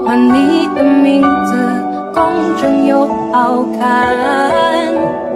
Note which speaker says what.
Speaker 1: 把你的名字工整又好看。